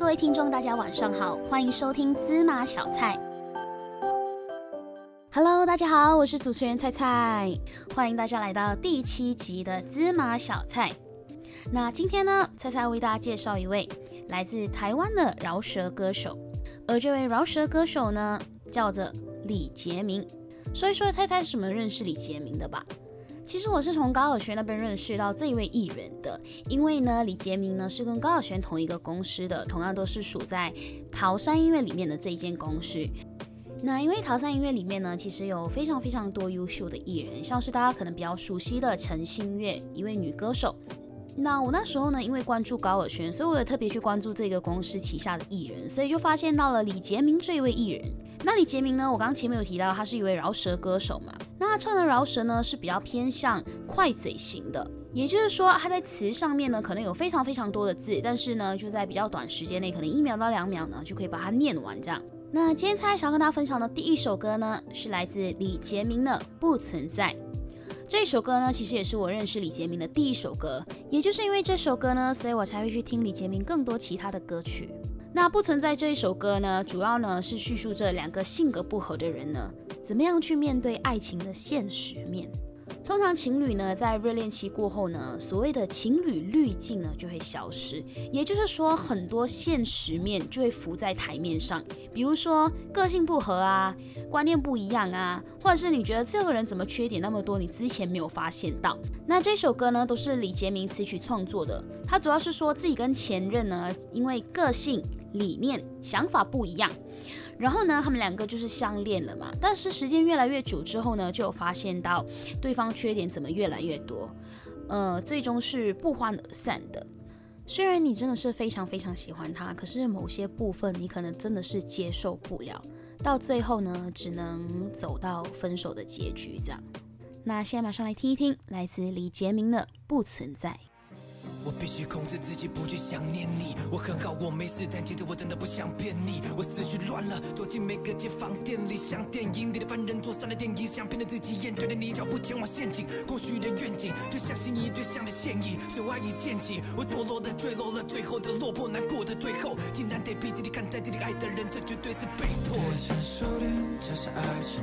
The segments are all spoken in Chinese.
各位听众，大家晚上好，欢迎收听芝麻小菜。Hello，大家好，我是主持人菜菜，欢迎大家来到第七集的芝麻小菜。那今天呢，菜菜为大家介绍一位来自台湾的饶舌歌手，而这位饶舌歌手呢，叫做李杰明。说一说菜菜是怎么认识李杰明的吧。其实我是从高尔宣那边认识到这一位艺人的，因为呢，李杰明呢是跟高尔宣同一个公司的，同样都是属在桃山音乐里面的这一间公司。那因为桃山音乐里面呢，其实有非常非常多优秀的艺人，像是大家可能比较熟悉的陈星月，一位女歌手。那我那时候呢，因为关注高尔宣，所以我也特别去关注这个公司旗下的艺人，所以就发现到了李杰明这一位艺人。那李杰明呢，我刚刚前面有提到，他是一位饶舌歌手嘛。那他唱的饶舌呢是比较偏向快嘴型的，也就是说他在词上面呢可能有非常非常多的字，但是呢就在比较短时间内，可能一秒到两秒呢就可以把它念完这样。那今天猜想要跟大家分享的第一首歌呢是来自李杰明的《不存在》。这首歌呢其实也是我认识李杰明的第一首歌，也就是因为这首歌呢，所以我才会去听李杰明更多其他的歌曲。那不存在这一首歌呢，主要呢是叙述这两个性格不合的人呢，怎么样去面对爱情的现实面。通常情侣呢，在热恋期过后呢，所谓的情侣滤镜呢就会消失，也就是说，很多现实面就会浮在台面上，比如说个性不合啊，观念不一样啊，或者是你觉得这个人怎么缺点那么多，你之前没有发现到。那这首歌呢，都是李杰明词曲创作的，他主要是说自己跟前任呢，因为个性、理念、想法不一样。然后呢，他们两个就是相恋了嘛。但是时间越来越久之后呢，就发现到对方缺点怎么越来越多，呃，最终是不欢而散的。虽然你真的是非常非常喜欢他，可是某些部分你可能真的是接受不了，到最后呢，只能走到分手的结局这样。那现在马上来听一听来自李杰明的《不存在》。我必须控制自己不去想念你。我很好，我没事，但其实我真的不想骗你。我思绪乱了，走进每个街坊店里，像电影里的犯人坐上了电影，想骗得自己厌倦的你，脚步前往陷阱。过去的愿景，就像心仪对象的歉意，随我一溅起，我堕落的坠落了，最后的落魄，难过的最后，竟然得逼自己看在这里爱的人，这绝对是被迫。承受的，这是爱情，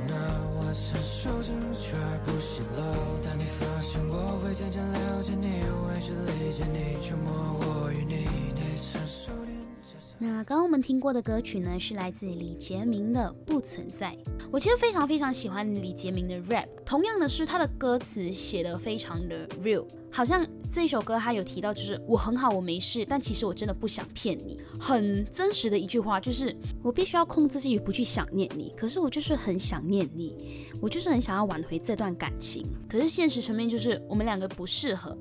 我承受着，却不显露。当你发现我会渐渐了解你，会去理解。那刚刚我们听过的歌曲呢，是来自李杰明的《不存在》。我其实非常非常喜欢李杰明的 rap，同样的是他的歌词写的非常的 real，好像这首歌他有提到，就是我很好，我没事，但其实我真的不想骗你，很真实的一句话，就是我必须要控制自己不去想念你，可是我就是很想念你，我就是很想要挽回这段感情，可是现实层面就是我们两个不适合。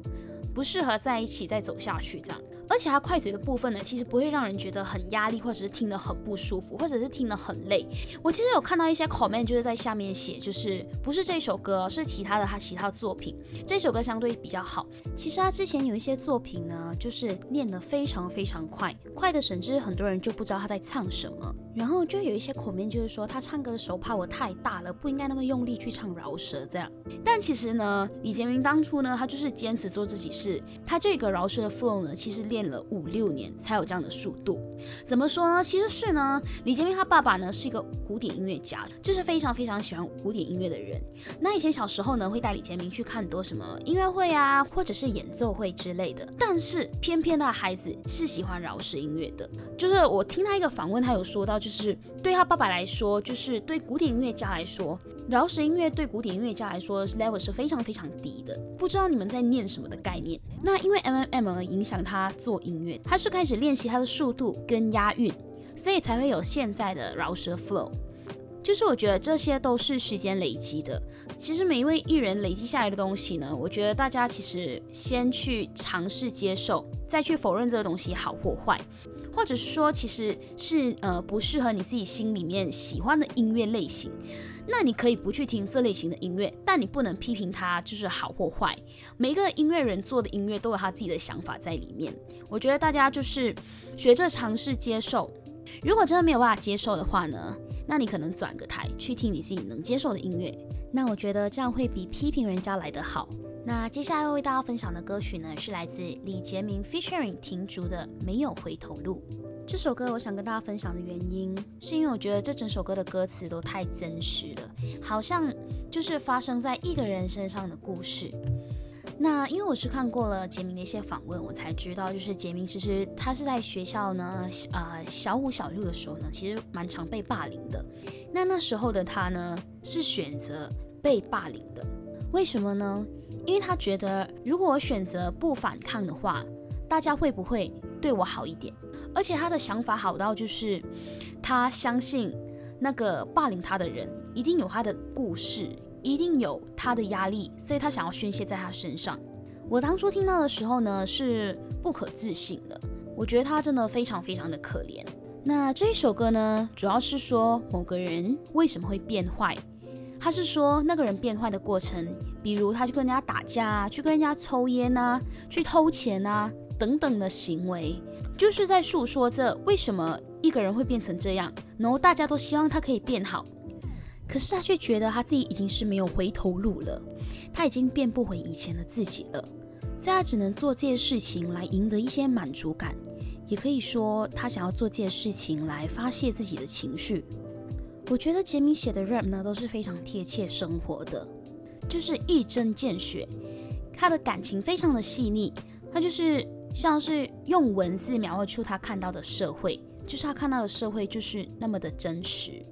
不适合在一起再走下去，这样。而且他快嘴的部分呢，其实不会让人觉得很压力，或者是听得很不舒服，或者是听得很累。我其实有看到一些 comment，就是在下面写，就是不是这首歌，是其他的他其他作品。这首歌相对比较好。其实他之前有一些作品呢，就是念得非常非常快，快的甚至很多人就不知道他在唱什么。然后就有一些口面就是说他唱歌的手怕我太大了，不应该那么用力去唱饶舌这样。但其实呢，李杰明当初呢，他就是坚持做自己，是他这个饶舌的 flow 呢，其实练。了五六年才有这样的速度，怎么说呢？其实是呢，李杰明他爸爸呢是一个古典音乐家，就是非常非常喜欢古典音乐的人。那以前小时候呢，会带李杰明去看多什么音乐会啊，或者是演奏会之类的。但是偏偏他孩子是喜欢饶舌音乐的，就是我听他一个访问，他有说到，就是对他爸爸来说，就是对古典音乐家来说，饶舌音乐对古典音乐家来说 level 是非常非常低的。不知道你们在念什么的概念？那因为 M M M 影响他。做音乐，他是开始练习他的速度跟押韵，所以才会有现在的饶舌 flow。就是我觉得这些都是时间累积的。其实每一位艺人累积下来的东西呢，我觉得大家其实先去尝试接受，再去否认这个东西好或坏，或者是说其实是呃不适合你自己心里面喜欢的音乐类型。那你可以不去听这类型的音乐，但你不能批评它就是好或坏。每一个音乐人做的音乐都有他自己的想法在里面。我觉得大家就是学着尝试接受。如果真的没有办法接受的话呢，那你可能转个台去听你自己能接受的音乐。那我觉得这样会比批评人家来得好。那接下来要为大家分享的歌曲呢，是来自李杰明 featuring 停竹的《没有回头路》。这首歌我想跟大家分享的原因，是因为我觉得这整首歌的歌词都太真实了，好像就是发生在一个人身上的故事。那因为我是看过了杰明的一些访问，我才知道，就是杰明其实他是在学校呢，呃，小五小六的时候呢，其实蛮常被霸凌的。那那时候的他呢，是选择被霸凌的，为什么呢？因为他觉得，如果我选择不反抗的话，大家会不会对我好一点？而且他的想法好到，就是他相信那个霸凌他的人一定有他的故事，一定有他的压力，所以他想要宣泄在他身上。我当初听到的时候呢，是不可置信的。我觉得他真的非常非常的可怜。那这一首歌呢，主要是说某个人为什么会变坏。他是说那个人变坏的过程，比如他去跟人家打架啊，去跟人家抽烟啊，去偷钱啊等等的行为，就是在诉说着为什么一个人会变成这样。然后大家都希望他可以变好，可是他却觉得他自己已经是没有回头路了，他已经变不回以前的自己了，所以他只能做这些事情来赢得一些满足感，也可以说他想要做这些事情来发泄自己的情绪。我觉得杰明写的 rap 呢都是非常贴切生活的，就是一针见血，他的感情非常的细腻，他就是像是用文字描绘出他看到的社会，就是他看到的社会就是那么的真实，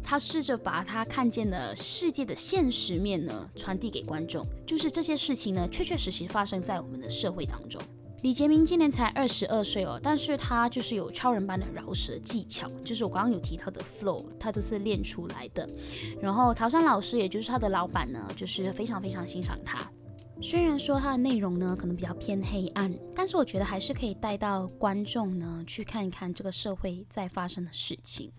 他试着把他看见的世界的现实面呢传递给观众，就是这些事情呢确确实实发生在我们的社会当中。李杰明今年才二十二岁哦，但是他就是有超人般的饶舌技巧，就是我刚刚有提到的 flow，他都是练出来的。然后陶山老师，也就是他的老板呢，就是非常非常欣赏他。虽然说他的内容呢可能比较偏黑暗，但是我觉得还是可以带到观众呢去看一看这个社会在发生的事情。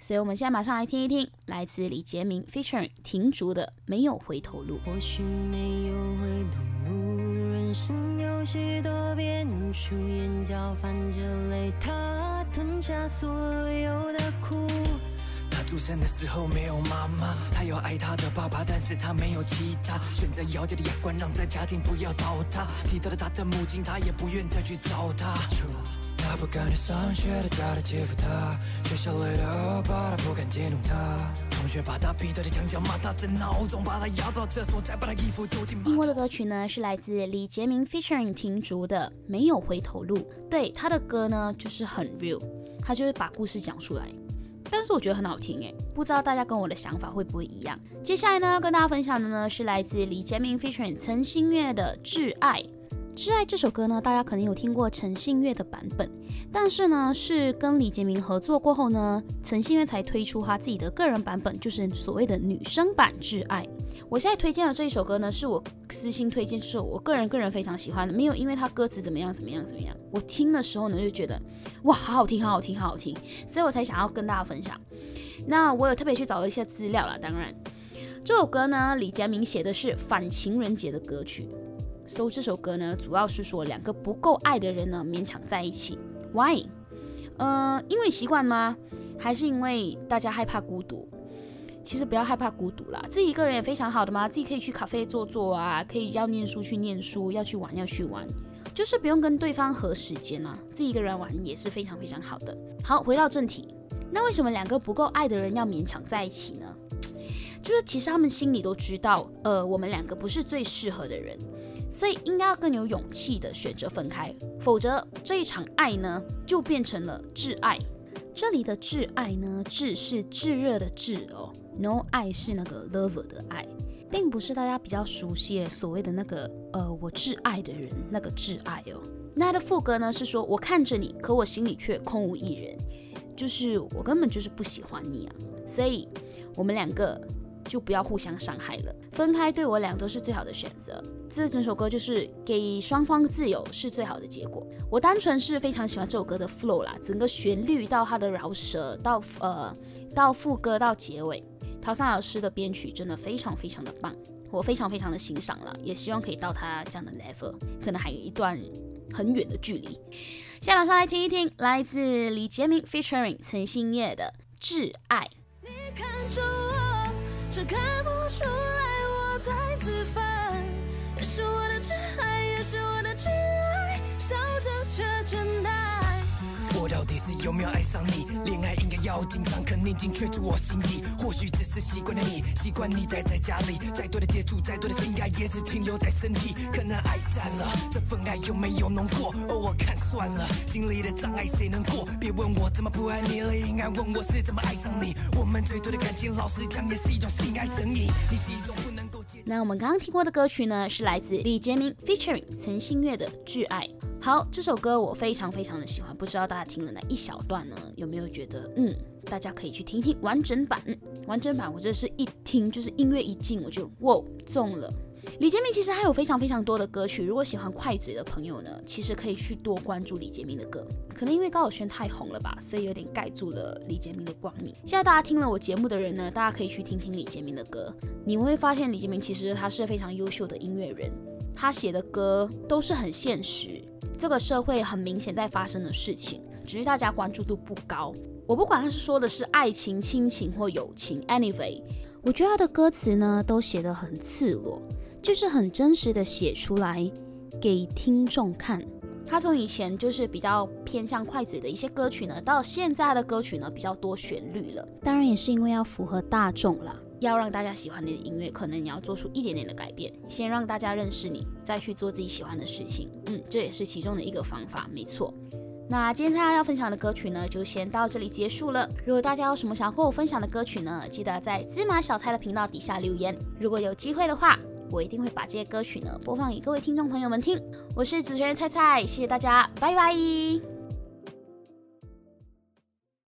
所以我们现在马上来听一听来自李杰明 featuring 停竹的《没有回头路》。或许没有回头路。人生有许多变数，眼角泛着泪，他吞下所有的苦。他出生的时候没有妈妈，他有爱他的爸爸，但是他没有其他。选择姚家的牙关，让在家庭不要倒塌。提到了他的母亲，他也不愿再去找他。他不敢去上学，他家里欺负他，学校里的恶霸，他不敢激怒他。同学把他逼得的墙角骂他，整闹钟把他摇到厕所，再把他衣服丢进。听过的歌曲呢，是来自李杰明 featuring 停竹的《没有回头路》。对他的歌呢，就是很 real，他就是把故事讲出来。但是我觉得很好听诶，不知道大家跟我的想法会不会一样？接下来呢，要跟大家分享的呢，是来自李杰明 featuring 陈星月的《挚爱》。《挚爱》这首歌呢，大家可能有听过陈信月的版本，但是呢，是跟李杰明合作过后呢，陈信月才推出他自己的个人版本，就是所谓的女生版《挚爱》。我现在推荐的这一首歌呢，是我私心推荐，是我个人个人非常喜欢的，没有因为他歌词怎么样怎么样怎么样，我听的时候呢就觉得哇，好好听，好好听，好好听，所以我才想要跟大家分享。那我有特别去找了一些资料啦，当然，这首歌呢，李佳明写的是反情人节的歌曲。搜这首歌呢，主要是说两个不够爱的人呢勉强在一起，Why？呃，因为习惯吗？还是因为大家害怕孤独？其实不要害怕孤独啦，自己一个人也非常好的嘛，自己可以去咖啡坐坐啊，可以要念书去念书，要去玩要去玩，就是不用跟对方合时间啊，自己一个人玩也是非常非常好的。好，回到正题，那为什么两个不够爱的人要勉强在一起呢？就是其实他们心里都知道，呃，我们两个不是最适合的人。所以应该要更有勇气的选择分开，否则这一场爱呢就变成了挚爱。这里的挚爱呢，挚是炙热的炙哦，no 爱是那个 lover 的爱，并不是大家比较熟悉所谓的那个呃我挚爱的人那个挚爱哦。那它的副歌呢是说我看着你，可我心里却空无一人，就是我根本就是不喜欢你啊，所以我们两个。就不要互相伤害了，分开对我俩都是最好的选择。这整首歌就是给双方自由是最好的结果。我单纯是非常喜欢这首歌的 flow 啦，整个旋律到它的饶舌到呃到副歌到结尾，陶山老师的编曲真的非常非常的棒，我非常非常的欣赏了，也希望可以到他这样的 level，可能还有一段很远的距离。现在马上来听一听来自李杰明 featuring 陈星月的《挚爱》。你看却看不出来我在自焚，也是我的底是有没有爱上你？恋爱应该要紧张，可宁静却住我心底。或许只是习惯了你，习惯你待在家里，再多的接触，再多的性爱，也只停留在身体。可能爱淡了，这份爱有没有浓过？偶尔看算了，心里的障碍谁能过？别问我怎么不爱你了，应该问我是怎么爱上你。我们最多的感情，老实讲也是一种性爱成瘾。你是一种不能够接。那我们刚刚听过的歌曲呢，是来自李杰明 featuring 陈星月的《挚爱》。好，这首歌我非常非常的喜欢，不知道大家听了哪一小段呢？有没有觉得，嗯，大家可以去听听完整版。完整版我这是一听就是音乐一进我就哇中了。李杰明其实还有非常非常多的歌曲，如果喜欢快嘴的朋友呢，其实可以去多关注李杰明的歌。可能因为高晓轩太红了吧，所以有点盖住了李杰明的光明。现在大家听了我节目的人呢，大家可以去听听李杰明的歌，你会发现李杰明其实他是非常优秀的音乐人，他写的歌都是很现实。这个社会很明显在发生的事情，只是大家关注度不高。我不管他是说的是爱情、亲情或友情，anyway，我觉得他的歌词呢都写得很赤裸，就是很真实的写出来给听众看。他从以前就是比较偏向快嘴的一些歌曲呢，到现在的歌曲呢比较多旋律了。当然也是因为要符合大众啦。要让大家喜欢你的音乐，可能你要做出一点点的改变，先让大家认识你，再去做自己喜欢的事情。嗯，这也是其中的一个方法，没错。那今天大家要分享的歌曲呢，就先到这里结束了。如果大家有什么想和我分享的歌曲呢，记得在芝麻小菜的频道底下留言。如果有机会的话，我一定会把这些歌曲呢播放给各位听众朋友们听。我是主持人菜菜，谢谢大家，拜拜。